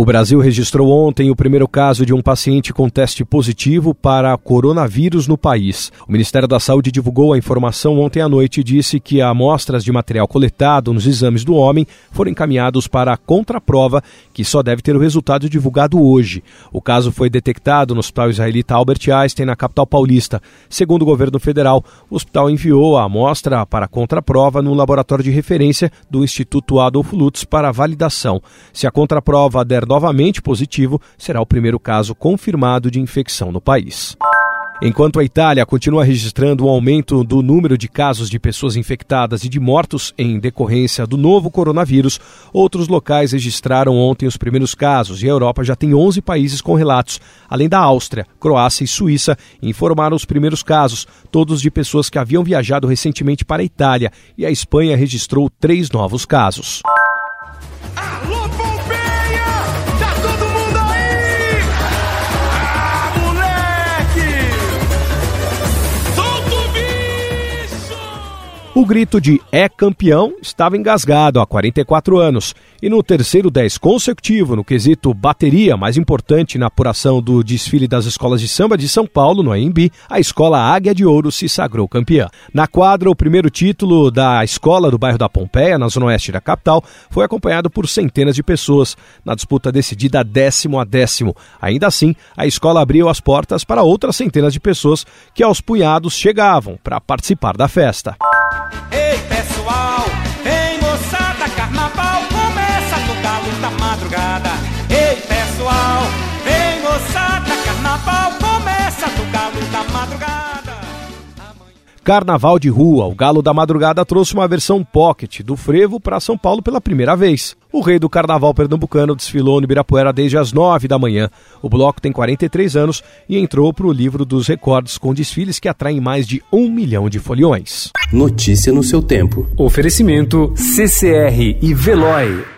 O Brasil registrou ontem o primeiro caso de um paciente com teste positivo para coronavírus no país. O Ministério da Saúde divulgou a informação ontem à noite e disse que amostras de material coletado nos exames do homem foram encaminhados para a contraprova, que só deve ter o resultado divulgado hoje. O caso foi detectado no Hospital Israelita Albert Einstein, na capital paulista. Segundo o governo federal, o hospital enviou a amostra para a contraprova no laboratório de referência do Instituto Adolfo Lutz para validação. Se a contraprova der novamente positivo, será o primeiro caso confirmado de infecção no país. Enquanto a Itália continua registrando um aumento do número de casos de pessoas infectadas e de mortos em decorrência do novo coronavírus, outros locais registraram ontem os primeiros casos e a Europa já tem 11 países com relatos. Além da Áustria, Croácia e Suíça informaram os primeiros casos, todos de pessoas que haviam viajado recentemente para a Itália, e a Espanha registrou três novos casos. O grito de é campeão estava engasgado há 44 anos e no terceiro 10 consecutivo no quesito bateria, mais importante na apuração do desfile das escolas de samba de São Paulo, no AMB, a escola Águia de Ouro se sagrou campeã. Na quadra, o primeiro título da escola do bairro da Pompeia, na zona oeste da capital, foi acompanhado por centenas de pessoas na disputa decidida décimo a décimo. Ainda assim, a escola abriu as portas para outras centenas de pessoas que aos punhados chegavam para participar da festa. Ei, pessoal, vem moçada, carnaval começa no galo da madrugada. Ei, pessoal, vem moçada, carnaval começa no galo da madrugada. Carnaval de Rua, o Galo da Madrugada trouxe uma versão pocket do frevo para São Paulo pela primeira vez. O rei do carnaval pernambucano desfilou no Ibirapuera desde as 9 da manhã. O bloco tem 43 anos e entrou para o livro dos recordes com desfiles que atraem mais de um milhão de foliões. Notícia no seu tempo. Oferecimento CCR e Veloy.